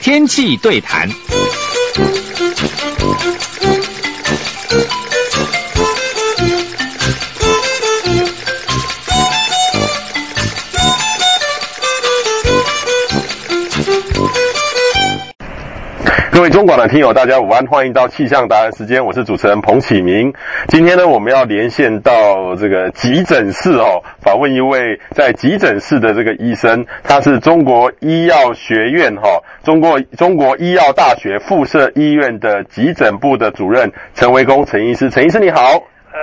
天气对谈。各位中广的听友，大家午安，欢迎到气象达人时间，我是主持人彭启明。今天呢，我们要连线到这个急诊室哦，访问一位在急诊室的这个医生，他是中国医药学院哈、哦，中国中国医药大学附设医院的急诊部的主任陈维公陈医师，陈医师你好。呃，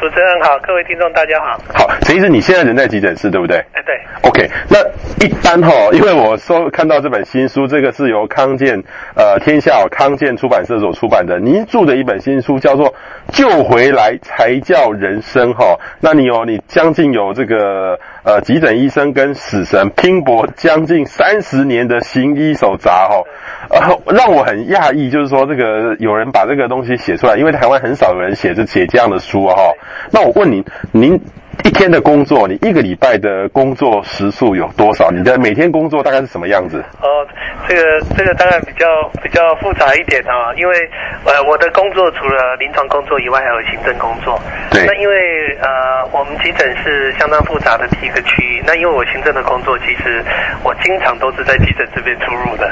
主持人好，各位听众大家好。好，陈医师，你现在人在急诊室对不对？哎，对。OK，那一般哈，因为我收看到这本新书，这个是由康健呃天下康健出版社所出版的，您著的一本新书叫做《救回来才叫人生》哈。那你有你将近有这个呃急诊医生跟死神拼搏将近三十年的行医手札哈。呃，让我很讶异，就是说这个有人把这个东西写出来，因为台湾很少有人写这写这样的书哈。那我问你，您 一天的工作，你一个礼拜的工作时数有多少？你的每天工作大概是什么样子？哦，这个这个当然比较比较复杂一点啊，因为呃我的工作除了临床工作以外，还有行政工作。对。那因为呃我们急诊是相当复杂的一个区域，那因为我行政的工作，其实我经常都是在急诊这边出入的。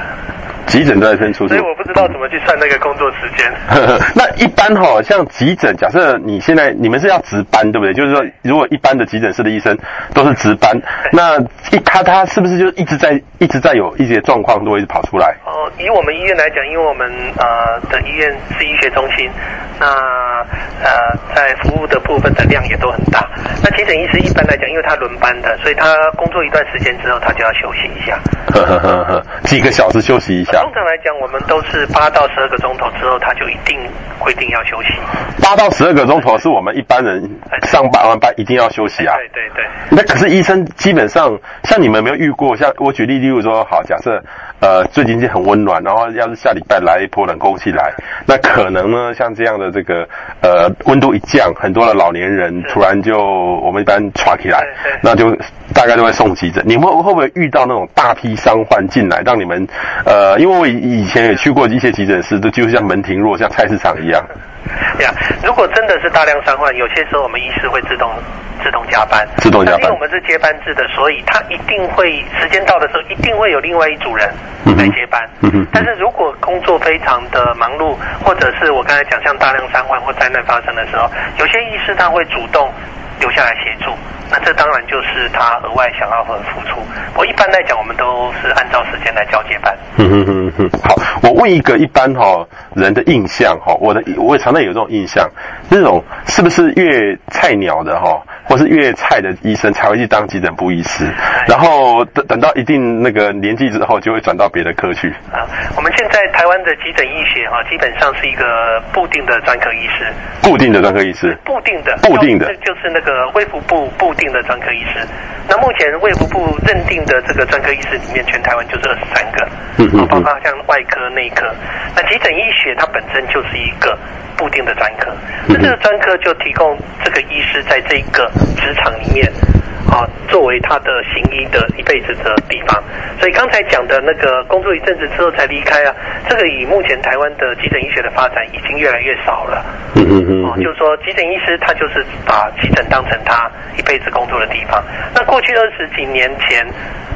急诊都在分出入，所以我不知道怎么去算那个工作时间。那一般哈，像急诊，假设你现在你们是要值班，对不对？就是说，如果一般的急诊室的医生都是值班，那一他他是不是就一直在一直在有一些状况都会跑出来？哦，以我们医院来讲，因为我们呃的医院是医学中心，那呃在服务的部分的量也都很大。那急诊医师一般来讲，因为他轮班的，所以他工作一段时间之后，他就要休息一下。呵呵呵呵，几个小时休息一下。通常来讲，我们都是八到十二个钟头之后，他就一定规定要休息。八到十二个钟头是我们一般人上班完班一定要休息啊。对对对。那可是医生基本上，像你们有没有遇过？像我举例，例如说，好，假设呃最近就很温暖，然后要是下礼拜来一波冷空气来，那可能呢，像这样的这个呃温度一降，很多的老年人突然就我们一般喘起来，那就大概就会送急诊。你们会会不会遇到那种大批伤患进来，让你们呃，因为我以以前也去过一些急诊室，都就像门庭若，像菜市场一样。呀，如果真的是大量伤患，有些时候我们医师会自动自动加班，自动加班。因为我们是接班制的，所以他一定会时间到的时候，一定会有另外一组人来接班。嗯哼。但是如果工作非常的忙碌，或者是我刚才讲像大量伤患或灾难发生的时候，有些医师他会主动留下来协助。那这当然就是他额外想要和付出。我一般来讲，我们都是按照时间来交接班。嗯哼哼哼。好，我问一个一般哈、哦、人的印象哈，我的我也常常有这种印象，那种是不是越菜鸟的哈，或是越菜的医生才会去当急诊部医师，然后等等到一定那个年纪之后，就会转到别的科去。啊，我们现在台湾的急诊医学哈，基本上是一个固定的专科医师。固定的专科医师。固定的。固定的。就是那个卫福部固定的专科医师。那目前卫福部认定的这个专科医师里面，全台湾就是二十三个。嗯嗯。包括像外科、内科。那急诊医学它本身就是一个固定的专科。那这个专科就提供这个医师在这个职场里面。啊，作为他的行医的一辈子的地方，所以刚才讲的那个工作一阵子之后才离开啊，这个以目前台湾的急诊医学的发展已经越来越少了。嗯嗯嗯。哦，就是说急诊医师他就是把急诊当成他一辈子工作的地方。那过去二十几年前，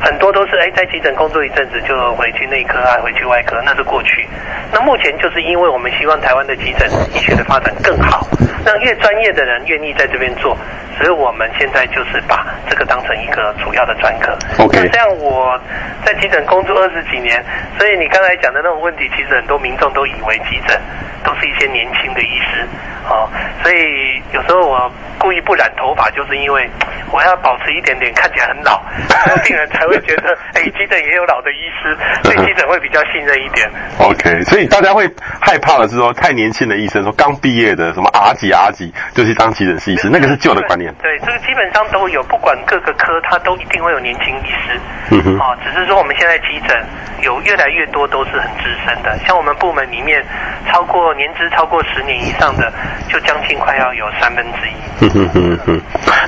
很多都是哎在急诊工作一阵子就回去内科啊，回去外科，那是过去。那目前就是因为我们希望台湾的急诊医学的发展更好，让越专业的人愿意在这边做。所以我们现在就是把这个当成一个主要的专科。OK。那这样我在急诊工作二十几年，所以你刚才讲的那种问题，其实很多民众都以为急诊都是一些年轻的医师，哦，所以有时候我故意不染头发，就是因为我要保持一点点看起来很老，然 后病人才会觉得，哎，急诊也有老的医师，对急诊会比较信任一点。OK。所以大家会害怕的是说，太年轻的医生，说刚毕业的什么阿几阿几就去当急诊室医师，那个是旧的观念。对，这个基本上都有，不管各个科，他都一定会有年轻医师。嗯哼。啊，只是说我们现在急诊有越来越多都是很资深的，像我们部门里面超过年资超过十年以上的，就将近快要有三分之一。嗯嗯哼。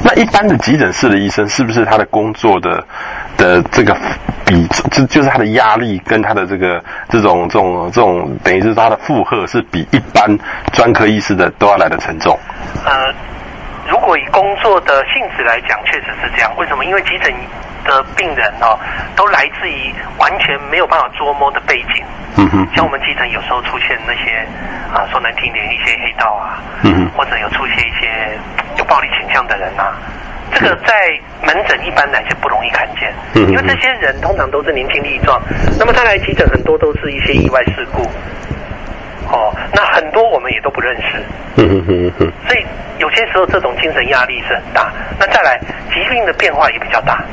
那一般的急诊室的医生，是不是他的工作的的这个比，这就是他的压力跟他的这个这种这种这种，等于是他的负荷是比一般专科医师的都要来的沉重。呃，如果以工作的性质来讲，确实是这样。为什么？因为急诊的病人哦，都来自于完全没有办法捉摸的背景。嗯哼。像我们急诊有时候出现那些啊，说难听点，一些黑道啊，嗯哼，或者有出现一些有暴力倾向的人啊。这个在门诊一般来讲不容易看见，嗯因为这些人通常都是年轻力壮，那么他来急诊很多都是一些意外事故，哦，那很多我们也都不认识，嗯嗯嗯所以有些时候这种精神压力是很大。那再来疾病的变化也比较大，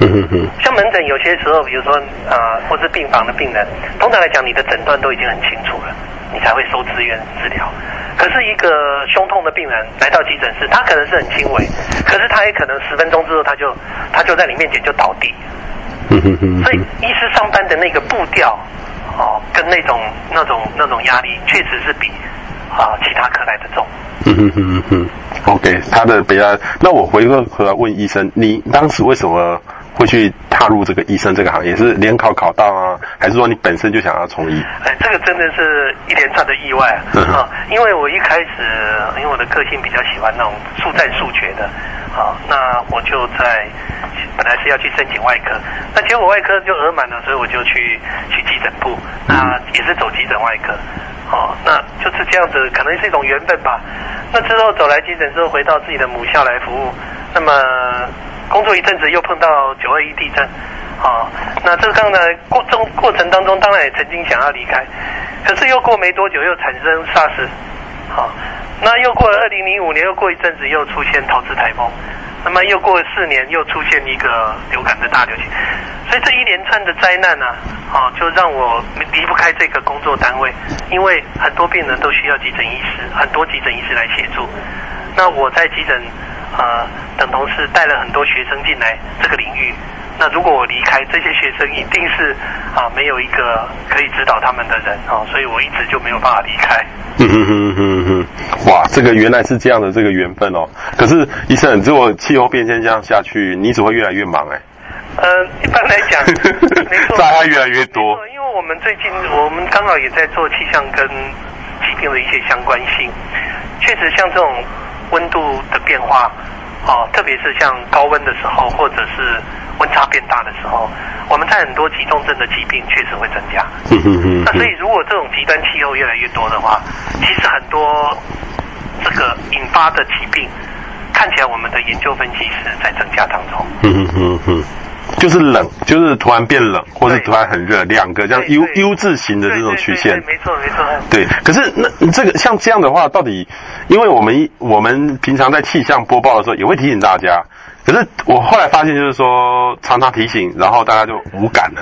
像门诊有些时候，比如说啊、呃，或是病房的病人，通常来讲你的诊断都已经很清楚了，你才会收资源治疗。可是一个胸痛的病人来到急诊室，他可能是很轻微，可是他也可能十分钟之后他就他就在你面前就倒地。所以医师上班的那个步调，哦，跟那种那种那种压力，确实是比啊其他科来的重。嗯哼哼哼 OK，他的比较。那我回过头来问医生，你当时为什么？会去踏入这个医生这个行业，是联考考到啊，还是说你本身就想要从医？哎，这个真的是一连串的意外啊！嗯、啊因为我一开始，因为我的个性比较喜欢那种速战速决的，啊，那我就在本来是要去申请外科，那结果外科就额满了，所以我就去去急诊部，那也是走急诊外科，哦、啊，那就是这样子，可能是一种缘分吧。那之后走来急诊之后，回到自己的母校来服务，那么。工作一阵子，又碰到九二一地震，啊，那这个呢过中过程当中，当然也曾经想要离开，可是又过没多久，又产生 SARS，好，那又过了二零零五年，又过一阵子，又出现桃子台风，那么又过了四年，又出现一个流感的大流行，所以这一连串的灾难呢，啊，就让我离不开这个工作单位，因为很多病人都需要急诊医师，很多急诊医师来协助，那我在急诊。呃，等同是带了很多学生进来这个领域。那如果我离开，这些学生一定是啊，没有一个可以指导他们的人哦，所以我一直就没有办法离开。嗯哼哼哼哼，哇，这个原来是这样的这个缘分哦。可是医生，如果气候变迁这样下去，你只会越来越忙哎。呃，一般来讲，没错，灾害越来越多。因为我们最近我们刚好也在做气象跟疾病的一些相关性，确实像这种。温度的变化，哦，特别是像高温的时候，或者是温差变大的时候，我们在很多急重症的疾病确实会增加。嗯嗯嗯。那所以，如果这种极端气候越来越多的话，其实很多这个引发的疾病，看起来我们的研究分析是在增加当中。嗯嗯嗯嗯。就是冷，就是突然变冷，或是突然很热，两个这样 U U 字形的这种曲线。没错没错。对，可是那这个像这样的话，到底，因为我们我们平常在气象播报的时候也会提醒大家，可是我后来发现就是说常常提醒，然后大家就无感了。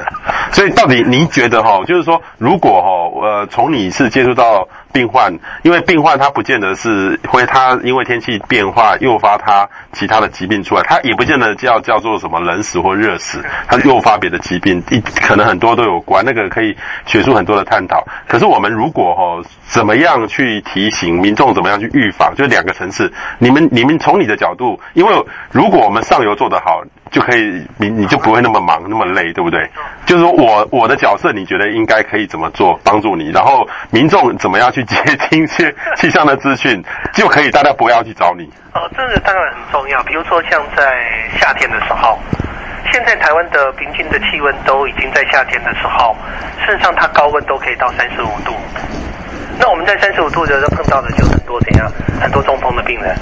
所以到底您觉得哈，就是说如果哈呃从你是接触到。病患，因为病患他不见得是会他因为天气变化诱发他其他的疾病出来，他也不见得叫叫做什么冷死或热死，他诱发别的疾病，一可能很多都有关，那个可以学出很多的探讨。可是我们如果哈怎么样去提醒民众，怎么样去预防，就两个层次，你们你们从你的角度，因为如如果我们上游做得好。就可以，你你就不会那么忙，那么累，对不对？就是说我我的角色，你觉得应该可以怎么做帮助你？然后民众怎么样去接听些 气象的资讯，就可以大家不要去找你。哦，这个当然很重要。比如说像在夏天的时候，现在台湾的平均的气温都已经在夏天的时候，事实上它高温都可以到三十五度。那我们在三十五度的时候碰到的就很多怎样？很多中风的病人。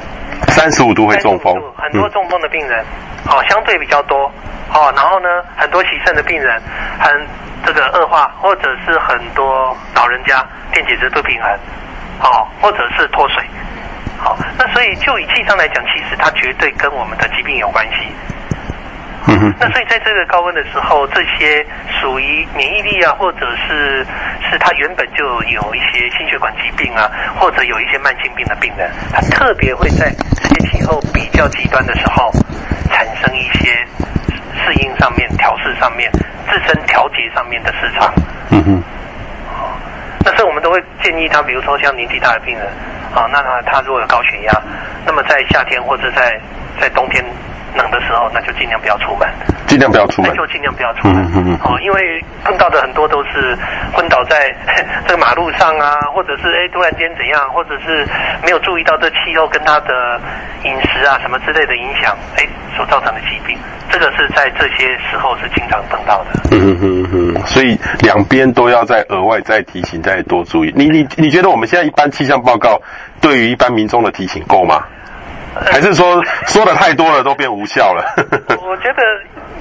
三十五度会中风，很多中风的病人，好、嗯、相对比较多，好，然后呢，很多洗肾的病人，很这个恶化，或者是很多老人家电解质不平衡，好，或者是脱水，好，那所以就以气上来讲，其实它绝对跟我们的疾病有关系。嗯哼，那所以在这个高温的时候，这些属于免疫力啊，或者是是他原本就有一些心血管疾病啊，或者有一些慢性病的病人，他特别会在这些气候比较极端的时候，产生一些适应上面、调试上面、自身调节上面的失常。嗯哼，哦，那所以我们都会建议他，比如说像年纪大的病人，啊，那他他如果有高血压，那么在夏天或者在在冬天。冷的时候，那就尽量不要出门，尽量不要出门，就尽量不要出门。嗯嗯哦，因为碰到的很多都是昏倒在 这个马路上啊，或者是哎突然间怎样，或者是没有注意到这气候跟他的饮食啊什么之类的影响，哎所造成的疾病，这个是在这些时候是经常碰到的。嗯嗯嗯，所以两边都要再额外再提醒，再多注意。你你你觉得我们现在一般气象报告对于一般民众的提醒够吗？还是说说的太多了都变无效了？我觉得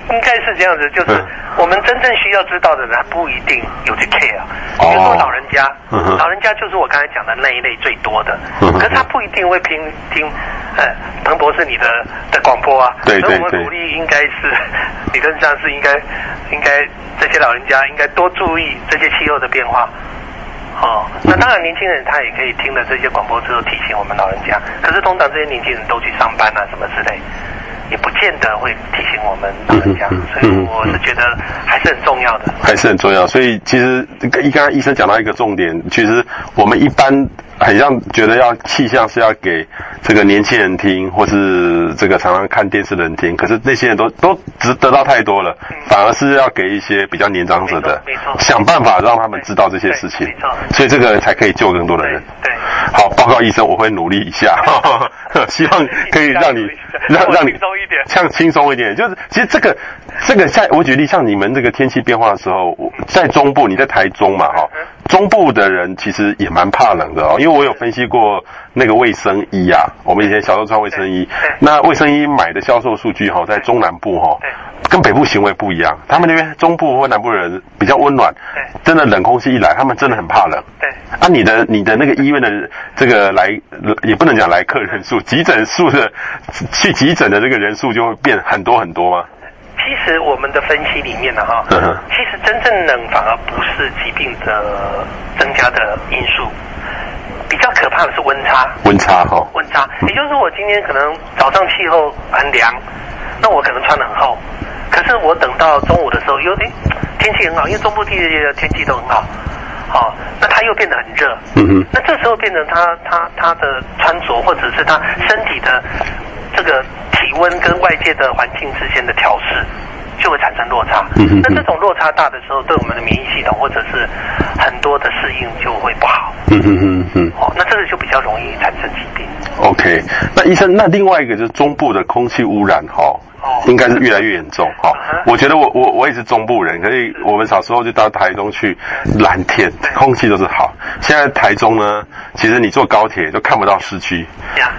应该是这样子，就是我们真正需要知道的人不一定有去 care。比如说老人家，老人家就是我刚才讲的那一类最多的，可是他不一定会听听呃彭博士你的的广播啊。对对对。所以我们鼓励应该是理论上是应该应该这些老人家应该多注意这些气候的变化。哦，那当然，年轻人他也可以听了这些广播之后提醒我们老人家。可是通常这些年轻人都去上班啊，什么之类，也不见得会提醒我们老人家。所以我是觉得还是很重要的，还是很重要。所以其实一刚刚医生讲到一个重点，其实我们一般。很像觉得要气象是要给这个年轻人听，或是这个常常看电视的人听，可是那些人都都只得到太多了，反而是要给一些比较年长者的，想办法让他们知道这些事情，所以这个才可以救更多的人。对，好，报告医生，我会努力一下，希望可以让你 让让你轻松一点，像轻松一点，就是其实这个这个像我举例，像你们这个天气变化的时候，在中部，你在台中嘛，哈。中部的人其实也蛮怕冷的哦，因为我有分析过那个卫生衣啊，我们以前小时候穿卫生衣，那卫生衣买的销售数据哈，在中南部哈，跟北部行为不一样，他们那边中部或南部人比较温暖，真的冷空气一来，他们真的很怕冷。对，啊，你的你的那个医院的这个来也不能讲来客人数，急诊数的去急诊的这个人数就会变很多很多吗？其实我们的分析里面呢，哈，其实真正冷反而不是疾病的增加的因素，比较可怕的是温差。温差哈，温差，也就是说我今天可能早上气候很凉，那我可能穿得很厚，可是我等到中午的时候，又诶天气很好，因为中部地区的天气都很好，好，那它又变得很热，嗯哼，那这时候变成他他他的穿着或者是他身体的这个。跟外界的环境之间的调试就会产生落差。那这种落差大的时候，对我们的免疫系统或者是很多的适应就会不好。嗯嗯嗯嗯。哦，那这个就比较容易产生疾病。OK，那医生，那另外一个就是中部的空气污染，哈。应该是越来越严重哈，我觉得我我我也是中部人，可以我们小时候就到台中去，蓝天空气都是好。现在台中呢，其实你坐高铁都看不到市区，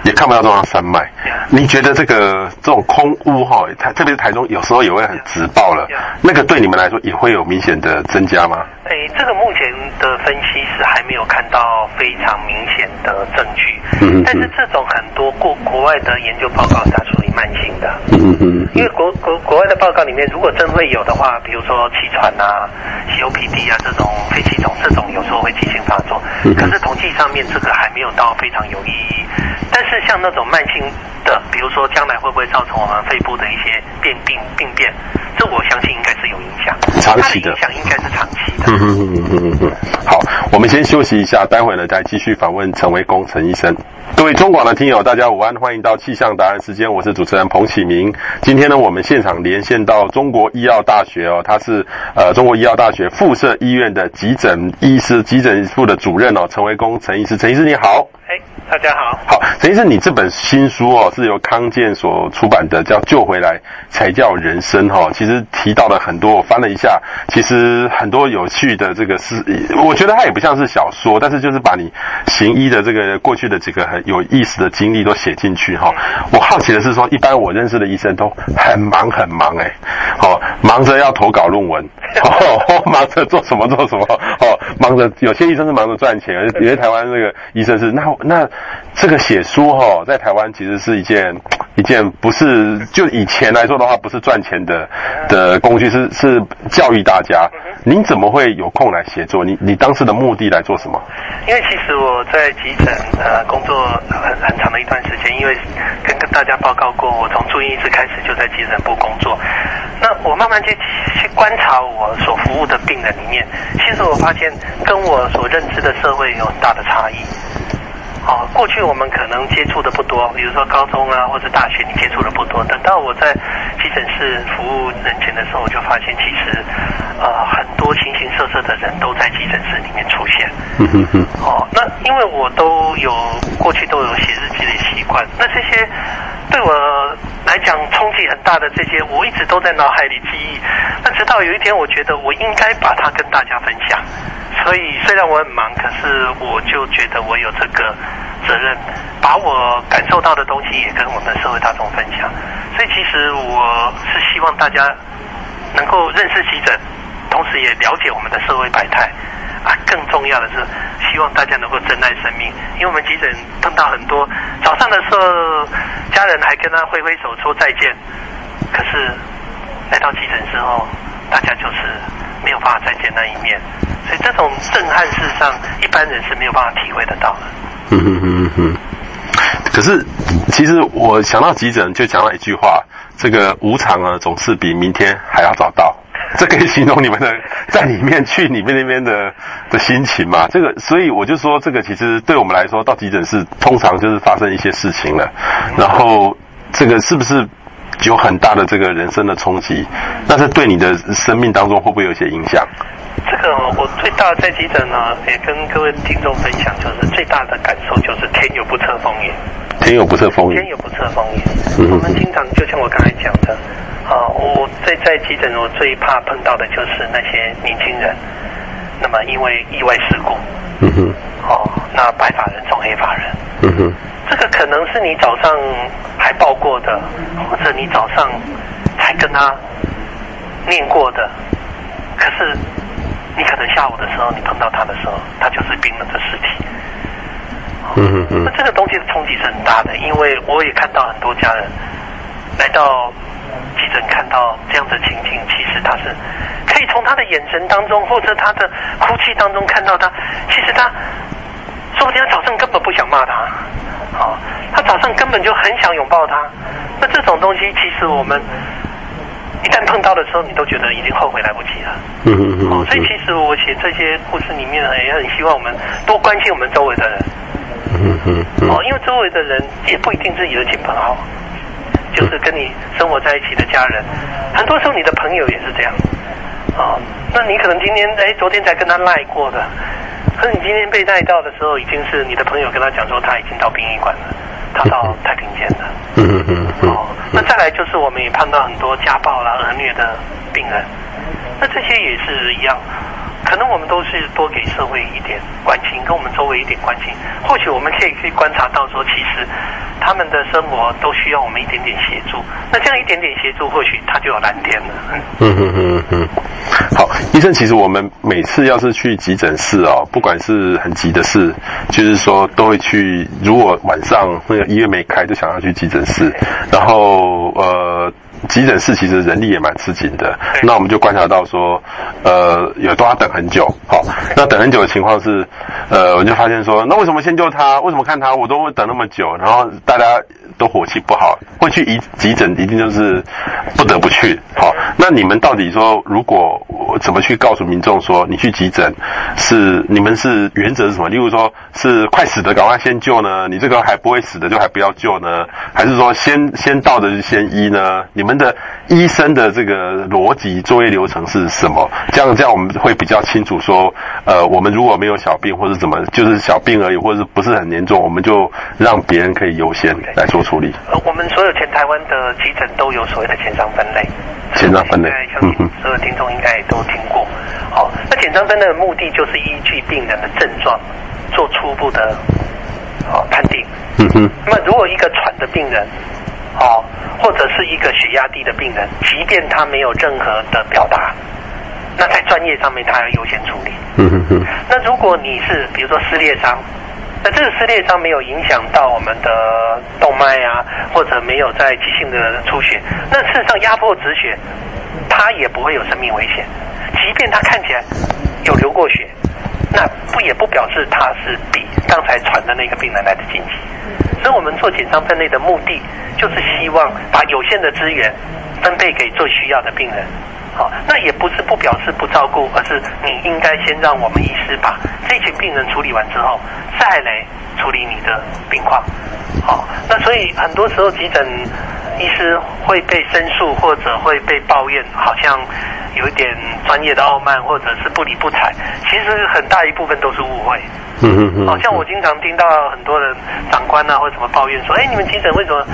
也看不到中央山脉。你觉得这个这种空污哈，特特别是台中有时候也会很直爆了，那个对你们来说也会有明显的增加吗？哎，这个目前的分析是还没有看到非常明显的证据，嗯，但是这种很多国国外的研究报告它属于慢性的，嗯嗯。因为国国国外的报告里面，如果真会有的话，比如说气喘啊、COPD 啊这种肺气肿，这种有时候会急性发作。可是统计上面这个还没有到非常有意义。但是像那种慢性的，比如说将来会不会造成我们肺部的一些变病病变，这我相信应该是有影响。长期的影响应该是长期的。嗯嗯嗯嗯嗯。好，我们先休息一下，待会呢再继续访问陈维公陈医生。各位中广的听友，大家午安，欢迎到气象答案时间，我是主持人彭启明。今天呢，我们现场连线到中国医药大学哦，他是呃中国医药大学附设医院的急诊医师、急诊部的主任哦，陈维功陈医师，陈医师你好。哎，大家好。好，陈医生，你这本新书哦，是由康健所出版的，叫《救回来才叫人生》哈。其实提到了很多，我翻了一下，其实很多有趣的这个是，我觉得它也不像是小说，但是就是把你行医的这个过去的几个很有意思的经历都写进去哈。我好奇的是说，一般我认识的医生都很忙很忙哎，哦，忙着要投稿论文，哦，忙着做什么做什么，哦，忙着有些医生是忙着赚钱，有些台湾那个医生是那。那这个写书哈，在台湾其实是一件一件不是就以前来说的话，不是赚钱的的工具，是是教育大家。您怎么会有空来写作？你你当时的目的来做什么？因为其实我在急诊呃工作很很长的一段时间，因为跟跟大家报告过，我从住院医师开始就在急诊部工作。那我慢慢去去观察我所服务的病人里面，其实我发现跟我所认知的社会有很大的差异。好，过去我们可能接触的不多，比如说高中啊或者大学，你接触的不多。等到我在急诊室服务人群的时候，我就发现其实，呃，很多形形色色的人都在急诊室里面出现。嗯哼哼。哦，那因为我都有过去都有写日记的习惯，那这些对我来讲冲击很大的这些，我一直都在脑海里记忆。那直到有一天，我觉得我应该把它跟大家分享。所以虽然我很忙，可是我就觉得我有这个责任，把我感受到的东西也跟我们社会大众分享。所以其实我是希望大家能够认识急诊，同时也了解我们的社会百态。啊，更重要的是希望大家能够珍爱生命，因为我们急诊碰到很多早上的时候，家人还跟他挥挥手说再见，可是来到急诊之后，大家就是没有办法再见那一面。所以这种震撼，事实上一般人是没有办法体会得到的。嗯哼哼哼。可是，其实我想到急诊，就讲了一句话：这个无常啊，总是比明天还要早到。这可以形容你们的在里面去你们那边的 的心情嘛？这个，所以我就说，这个其实对我们来说，到急诊室通常就是发生一些事情了。然后，这个是不是有很大的这个人生的冲击？那这对你的生命当中会不会有一些影响？这个我最大在急诊呢，也跟各位听众分享，就是最大的感受就是天有不测风云。天有不测风云。天有不测风云。我们经常就像我刚才讲的，啊，我在在急诊，我最怕碰到的就是那些年轻人，那么因为意外事故，嗯哼，哦，那白发人送黑发人，嗯哼，这个可能是你早上还抱过的，或者你早上才跟他念过的，可是。你可能下午的时候，你碰到他的时候，他就是冰冷的尸体。嗯嗯嗯。那这个东西的冲击是很大的，因为我也看到很多家人来到急诊，看到这样的情景，其实他是可以从他的眼神当中，或者他的哭泣当中看到他，其实他说不定他早上根本不想骂他，啊，他早上根本就很想拥抱他。那这种东西，其实我们。一旦碰到的时候，你都觉得已经后悔来不及了。嗯嗯嗯。哦，所以其实我写这些故事里面，也很希望我们多关心我们周围的人。嗯嗯嗯。哦，因为周围的人也不一定是你的亲朋好友，就是跟你生活在一起的家人。很多时候，你的朋友也是这样。哦，那你可能今天哎，昨天才跟他赖过的，可是你今天被带到的时候，已经是你的朋友跟他讲说他已经到殡仪馆了。他到太平间了，嗯嗯嗯，哦，那再来就是我们也碰到很多家暴啦、儿虐的病人，那这些也是一样，可能我们都是多给社会一点关心，跟我们周围一点关心，或许我们可以去观察到说，其实他们的生活都需要我们一点点协助，那这样一点点协助，或许他就有蓝天了。嗯嗯嗯嗯。好，医生，其实我们每次要是去急诊室哦，不管是很急的事，就是说都会去。如果晚上那个医院没开，就想要去急诊室。然后呃，急诊室其实人力也蛮吃紧的。那我们就观察到说，呃，有都要等很久。好，那等很久的情况是，呃，我就发现说，那为什么先救他？为什么看他？我都会等那么久。然后大家。都火气不好，会去急急诊，一定就是不得不去。好，那你们到底说，如果我怎么去告诉民众说，你去急诊是你们是原则是什么？例如说是快死的赶快先救呢？你这个还不会死的就还不要救呢？还是说先先到的就先医呢？你们的医生的这个逻辑作业流程是什么？这样这样我们会比较清楚说，呃，我们如果没有小病或者怎么，就是小病而已，或者是不是很严重，我们就让别人可以优先来做。处理。呃，我们所有全台湾的急诊都有所谓的简伤分类。简章分类，相信所有听众应该也都听过。好，那简章分类的目的就是依据病人的症状做初步的好判定。嗯哼。那么如果一个喘的病人，哦，或者是一个血压低的病人，即便他没有任何的表达，那在专业上面他要优先处理。嗯哼哼。那如果你是比如说撕裂伤。那这个撕裂伤没有影响到我们的动脉啊，或者没有在急性的出血，那事实上压迫止血，它也不会有生命危险。即便它看起来有流过血，那不也不表示它是比刚才传的那个病人来的紧急。所以我们做紧张分类的目的，就是希望把有限的资源分配给最需要的病人。好，那也不是不表示不照顾，而是你应该先让我们医师把这群病人处理完之后，再来处理你的病况。好，那所以很多时候急诊医师会被申诉，或者会被抱怨，好像有一点专业的傲慢，或者是不理不睬。其实很大一部分都是误会。嗯嗯嗯。好像我经常听到很多人长官啊或者什么抱怨说：“哎，你们急诊为什么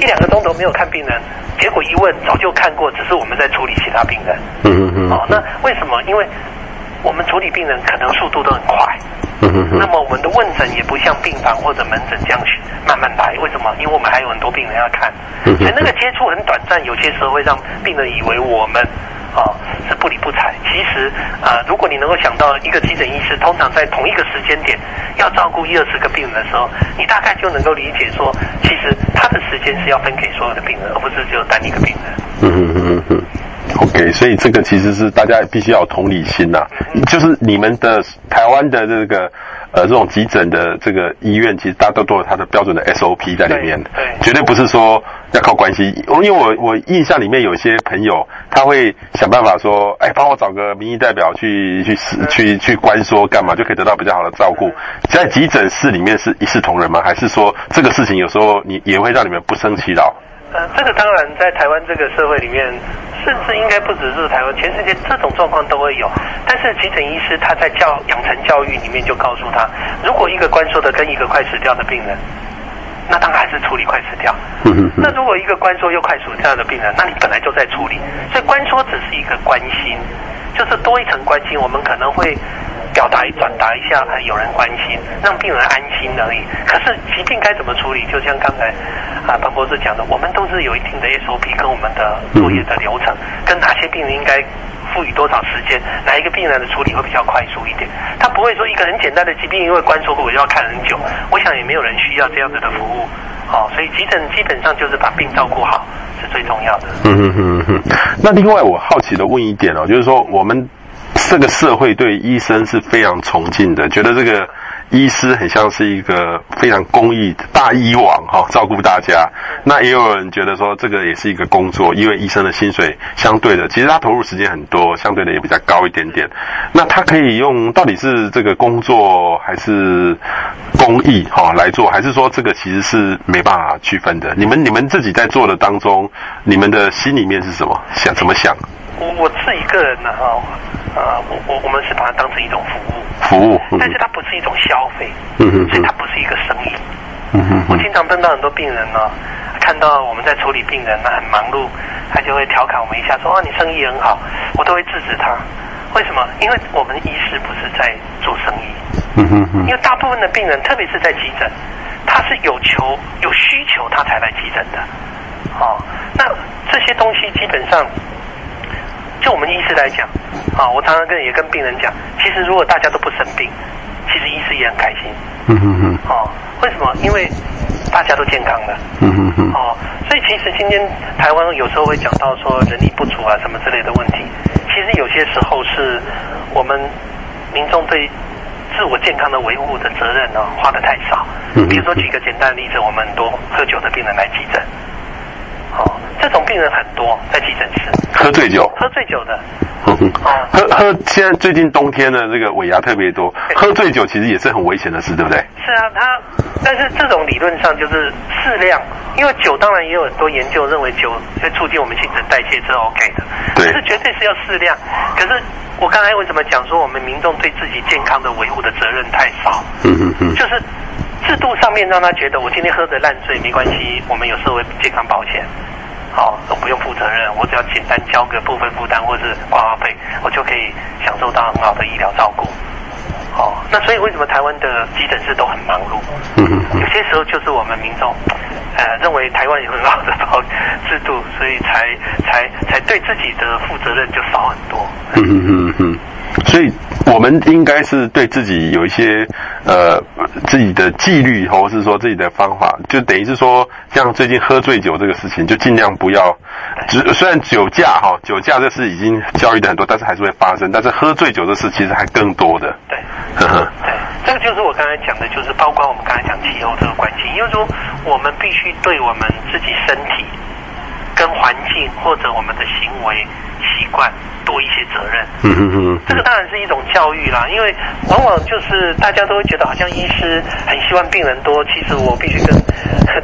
一两个钟头没有看病人？结果一问早就看过，只是我们在处理其他病人。”嗯嗯嗯。哦，那为什么？因为我们处理病人可能速度都很快。嗯哼哼，那么我们的问诊也不像病房或者门诊这样去慢慢来，为什么？因为我们还有很多病人要看，所以那个接触很短暂，有些时候会让病人以为我们啊、哦、是不理不睬。其实啊、呃，如果你能够想到一个急诊医师通常在同一个时间点要照顾一二十个病人的时候，你大概就能够理解说，其实他的时间是要分给所有的病人，而不是只有单一个病人。嗯嗯嗯嗯。OK，所以这个其实是大家必须要有同理心呐、啊，就是你们的台湾的这个呃这种急诊的这个医院，其实大家都有它的标准的 SOP 在里面，对，对绝对不是说要靠关系。因为我我印象里面有些朋友他会想办法说，哎，帮我找个民意代表去去去去关说干嘛，就可以得到比较好的照顾。在急诊室里面是一视同仁吗？还是说这个事情有时候你也会让你们不胜其扰？呃，这个当然在台湾这个社会里面，甚至应该不只是台湾，全世界这种状况都会有。但是急诊医师他在教养成教育里面就告诉他，如果一个关说的跟一个快死掉的病人，那当然还是处理快死掉。那如果一个关说又快死掉的病人，那你本来就在处理。所以关说只是一个关心，就是多一层关心，我们可能会。表达转达一下，有人关心，让病人安心而已。可是疾病该怎么处理？就像刚才啊，彭博士讲的，我们都是有一定的 SOP 跟我们的作业的流程，跟哪些病人应该赋予多少时间，哪一个病人的处理会比较快速一点。他不会说一个很简单的疾病，因为关说我就要看很久。我想也没有人需要这样子的服务。好，所以急诊基本上就是把病照顾好是最重要的。嗯嗯嗯嗯。那另外我好奇的问一点哦，就是说我们。这个社会对医生是非常崇敬的，觉得这个医师很像是一个非常公益的大医王哈，照顾大家。那也有人觉得说，这个也是一个工作，因为医生的薪水相对的，其实他投入时间很多，相对的也比较高一点点。那他可以用到底是这个工作还是公益哈来做，还是说这个其实是没办法区分的？你们你们自己在做的当中，你们的心里面是什么想怎么想？我我自己个人呢哈。呃，我我我们是把它当成一种服务，服务，嗯、但是它不是一种消费，嗯嗯，所以它不是一个生意，嗯哼，我经常碰到很多病人呢，看到我们在处理病人，那很忙碌，他就会调侃我们一下，说啊，你生意很好，我都会制止他，为什么？因为我们医师不是在做生意，嗯哼哼，因为大部分的病人，特别是在急诊，他是有求有需求，他才来急诊的，哦，那这些东西基本上。就我们医师来讲，啊，我常常跟也跟病人讲，其实如果大家都不生病，其实医师也很开心。嗯哼哼。哦，为什么？因为大家都健康了。嗯哼哼。哦，所以其实今天台湾有时候会讲到说人力不足啊什么之类的问题，其实有些时候是我们民众对自我健康的维护的责任呢花的太少。嗯。比如说举个简单的例子，我们很多喝酒的病人来急诊。哦，这种病人很多在急诊室，喝醉酒，喝醉酒的，嗯哼，喝喝，现在最近冬天的这个尾牙特别多，喝醉酒其实也是很危险的事，对不对？是啊，他，但是这种理论上就是适量，因为酒当然也有很多研究认为酒会促进我们新陈代谢是 OK 的，对，可是绝对是要适量。可是我刚才为什么讲说我们民众对自己健康的维护的责任太少？嗯嗯嗯，就是。制度上面让他觉得我今天喝的烂醉没关系，我们有社会健康保险，好，都不用负责任，我只要简单交个部分负担或是挂号费，我就可以享受到很好的医疗照顾。好，那所以为什么台湾的急诊室都很忙碌？有些时候就是我们民众，呃，认为台湾有很好的保制度，所以才才才对自己的负责任就少很多。嗯嗯嗯。所以，我们应该是对自己有一些呃自己的纪律，或者是说自己的方法，就等于是说，像最近喝醉酒这个事情，就尽量不要。只虽然酒驾哈，酒驾这事已经教育的很多，但是还是会发生。但是喝醉酒的事其实还更多的。对，呵呵对，这个就是我刚才讲的，就是包括我们刚才讲气候这个关系，因为说我们必须对我们自己身体跟环境或者我们的行为习惯多一些责任。嗯嗯嗯。这个当然是一种教育啦，因为往往就是大家都会觉得好像医师很希望病人多，其实我必须跟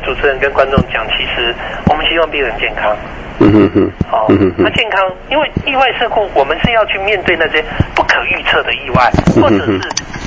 主持人跟观众讲，其实我们希望病人健康。嗯哼哼，好，那健康，因为意外事故，我们是要去面对那些不可预测的意外，或者是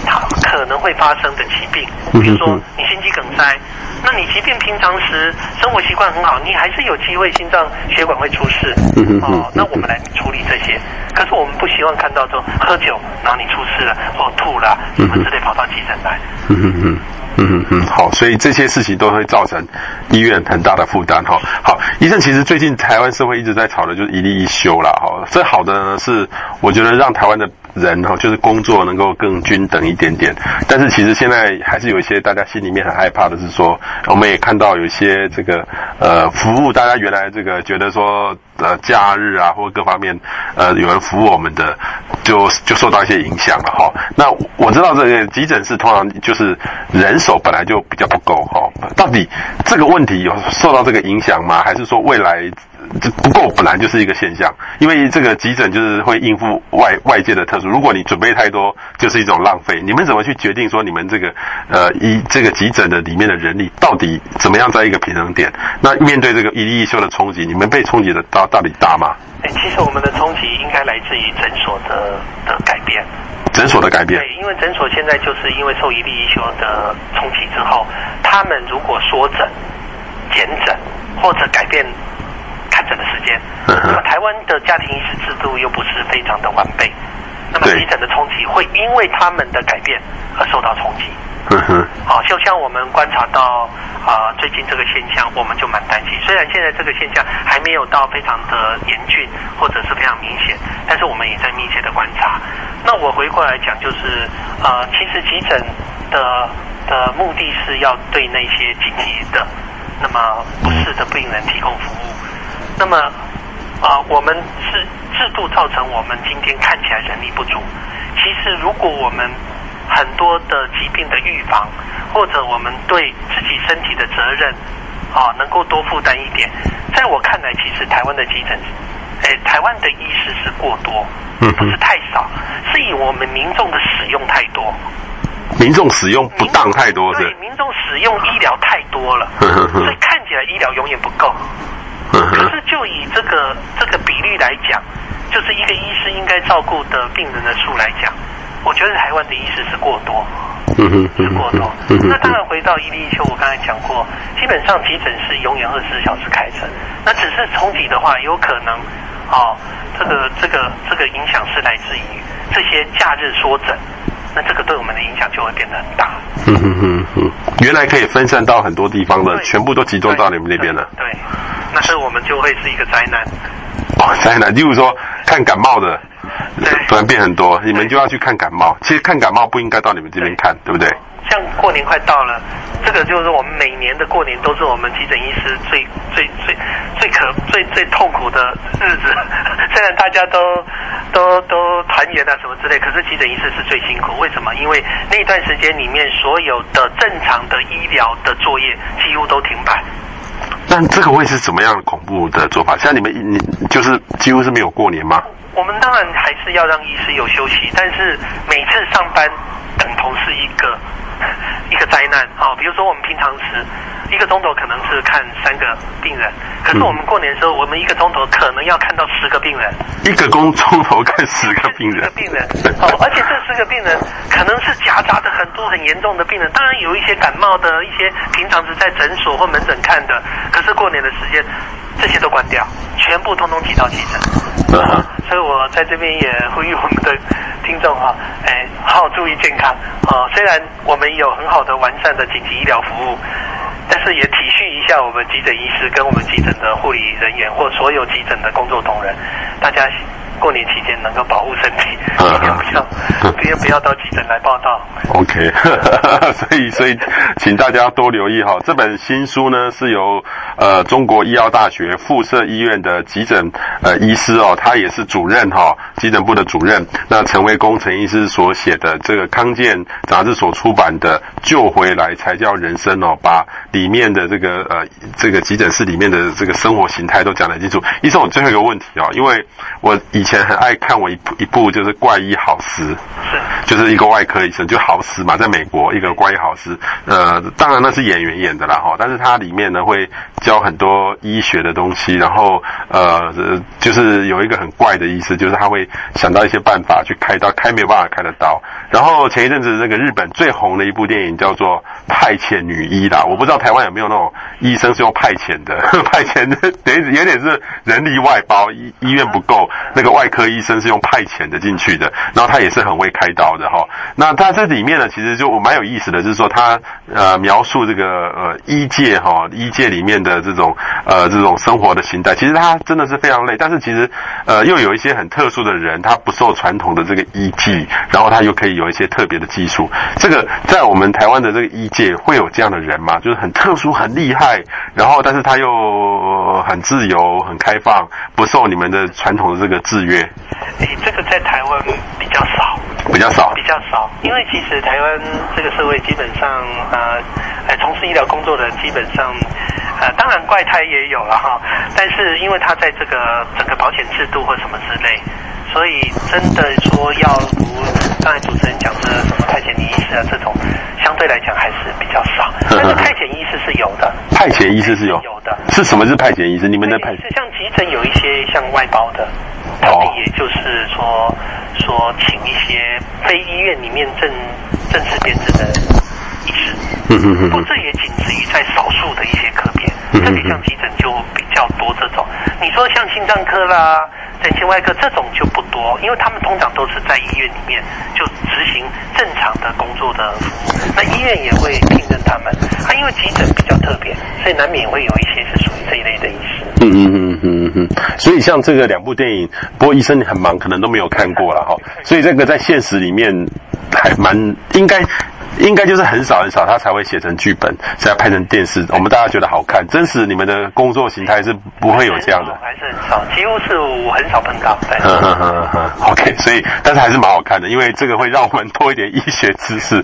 它可能会发生的疾病，比如说你心肌梗塞，那你即便平常时生活习惯很好，你还是有机会心脏血管会出事，哦，那我们来处理这些。可是我们不希望看到说喝酒，然后你出事了或吐了，什么之类跑到急诊来。嗯哼哼。嗯嗯，好，所以这些事情都会造成医院很大的负担哈。好，医生，其实最近台湾社会一直在吵的就是一例一休啦。哈。最好的呢是，我觉得让台湾的人哈，就是工作能够更均等一点点。但是其实现在还是有一些大家心里面很害怕的是说，我们也看到有一些这个呃服务，大家原来这个觉得说呃假日啊或各方面呃有人服务我们的，就就受到一些影响了哈。那我知道这个急诊室通常就是人手。本来就比较不够哈，到底这个问题有受到这个影响吗？还是说未来不够本来就是一个现象？因为这个急诊就是会应付外外界的特殊，如果你准备太多，就是一种浪费。你们怎么去决定说你们这个呃一这个急诊的里面的人力到底怎么样在一个平衡点？那面对这个一例一休的冲击，你们被冲击的到到底大吗？哎，其实我们的冲击应该来自于诊所的的改变。诊所的改变，对，因为诊所现在就是因为受一例一休的冲击之后，他们如果缩诊、减诊或者改变看诊的时间，那么台湾的家庭医师制度又不是非常的完备，那么急诊的冲击会因为他们的改变而受到冲击。嗯哼，好，就像我们观察到啊、呃，最近这个现象，我们就蛮担心。虽然现在这个现象还没有到非常的严峻或者是非常明显，但是我们也在密切的观察。那我回过来讲，就是呃，其实急诊的的目的是要对那些紧急的、那么不适的病人提供服务。那么啊、呃，我们是制度造成我们今天看起来人力不足。其实如果我们很多的疾病的预防，或者我们对自己身体的责任，啊，能够多负担一点。在我看来，其实台湾的急诊，哎，台湾的医师是过多，不是太少，是以我们民众的使用太多，民众使用不当太多，是，对，民众使用医疗太多了，所以看起来医疗永远不够。可是就以这个这个比率来讲，就是一个医师应该照顾的病人的数来讲。我觉得台湾的医师是过多，嗯哼，是过多。那当然回到一例一休，我刚才讲过，基本上急诊是永远二十四小时开诊。那只是冲击的话，有可能，哦，这个这个这个影响是来自于这些假日缩诊，那这个对我们的影响就会变得很大。嗯哼哼哼，原来可以分散到很多地方的，全部都集中到你们那边了。对，那是我们就会是一个灾难。哦，灾难，例如说看感冒的。突然变很多，你们就要去看感冒。其实看感冒不应该到你们这边看，对，对不对？像过年快到了，这个就是我们每年的过年都是我们急诊医师最最最最可最最痛苦的日子。虽然大家都都都团圆啊什么之类，可是急诊医师是最辛苦。为什么？因为那段时间里面所有的正常的医疗的作业几乎都停摆。那这个会是怎么样恐怖的做法？像你们你就是几乎是没有过年吗？我们当然还是要让医师有休息，但是每次上班等同是一个一个灾难啊！比如说我们平常时一个钟头可能是看三个病人，可是我们过年的时候，我们一个钟头可能要看到十个病人。一个工钟头看十个病人。十个病人哦，而且这十个病人可能是夹杂着很多很严重的病人，当然有一些感冒的，一些平常是在诊所或门诊看的，可是过年的时间。这些都关掉，全部通通挤到急诊。Uh. 所以我在这边也呼吁我们的听众哈，哎，好好注意健康啊。虽然我们有很好的完善的紧急医疗服务，但是也体恤一下我们急诊医师跟我们急诊的护理人员或所有急诊的工作同仁，大家过年期间能够保护身体，不要，不要不要到急诊来报道。OK，所以所以请大家多留意哈，这本新书呢是由呃中国医药大学附设医院的急诊呃医师哦，他也是主任哈，急诊部的主任。那陈维公陈医师所写的这个康健杂志所出版的《救回来才叫人生》哦，把里面的这个呃这个急诊室里面的这个生活形态都讲得清楚。医生，我最后一个问题哦，因为我以前很爱看我一部一部就是怪医好斯，是，就是一个外科医生，就好斯嘛，在美国一个怪医好斯，呃，当然那是演员演的啦哈，但是它里面呢会教很多医学的东西，然后呃，就是有一个很怪的医师，就是他会想到一些办法去开刀，开没有办法开的刀。然后前一阵子那个日本最红的一部电影叫做《派遣女医》啦，我不知道台湾有没有那种医生是用派遣的，派遣的等于有点是人力外包，医医院不够，那个外科医生是用派遣的进去的，然后他也是很会开刀的哈。那他这里面呢，其实就我蛮有意思的，就是说他呃描述这个呃医界哈，医界里面的这种呃这种生活的形态，其实他真的是非常累，但是其实呃又有一些很特殊的人，他不受传统的这个医技，然后他又可以。有一些特别的技术，这个在我们台湾的这个医界会有这样的人吗？就是很特殊、很厉害，然后但是他又很自由、很开放，不受你们的传统的这个制约。哎，这个在台湾比较少，比较少，比较少。因为其实台湾这个社会基本上，呃，呃，从事医疗工作的基本上，呃，当然怪胎也有了哈，但是因为他在这个整个保险制度或什么之类。所以，真的说要如刚才主持人讲的什么派遣医师啊这种，相对来讲还是比较少。但是派遣医师是有的，派遣医师是有有的。是什么是派遣医师？你们的派遣是像急诊有一些像外包的，他们也就是说说请一些非医院里面正正式编制的医师。嗯嗯嗯。不，这也仅止于在少数的一些科别，特别像急诊就比较多这种。你说像心脏科啦。整形外科这种就不多，因为他们通常都是在医院里面就执行正常的工作的服务，那医院也会聘任他们。啊，因为急诊比较特别，所以难免会有一些是属于这一类的医师。嗯嗯嗯嗯嗯。所以像这个两部电影，不过医生很忙，可能都没有看过了哈。所以这个在现实里面还蛮应该。应该就是很少很少，他才会写成剧本，才要拍成电视。我们大家觉得好看，真实你们的工作形态是不会有这样的，还是很少，几乎是我很少碰到。对，嗯嗯嗯嗯，OK，所以但是还是蛮好看的，因为这个会让我们多一点医学知识。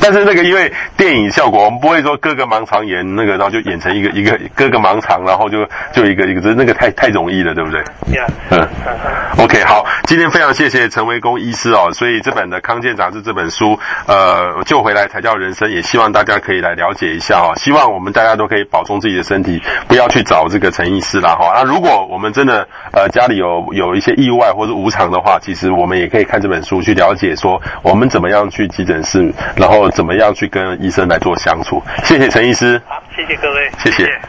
但是那个因为电影效果，我们不会说割个盲肠炎那个，然后就演成一个一个割个盲肠，然后就就一个一个，这那个太太容易了，对不对？嗯，OK，好，今天非常谢谢陈维公医师哦，所以这本的《康健杂志》这本书，呃，就。回来才叫人生，也希望大家可以来了解一下哈。希望我们大家都可以保重自己的身体，不要去找这个陈医师啦哈。那如果我们真的呃家里有有一些意外或者无常的话，其实我们也可以看这本书去了解说我们怎么样去急诊室，然后怎么样去跟医生来做相处。谢谢陈医师，好，谢谢各位，谢谢。谢谢。